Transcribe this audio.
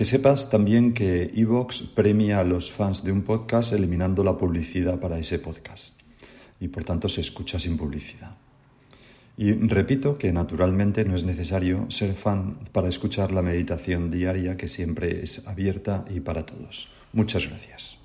Que sepas también que Evox premia a los fans de un podcast eliminando la publicidad para ese podcast y por tanto se escucha sin publicidad. Y repito que naturalmente no es necesario ser fan para escuchar la meditación diaria que siempre es abierta y para todos. Muchas gracias.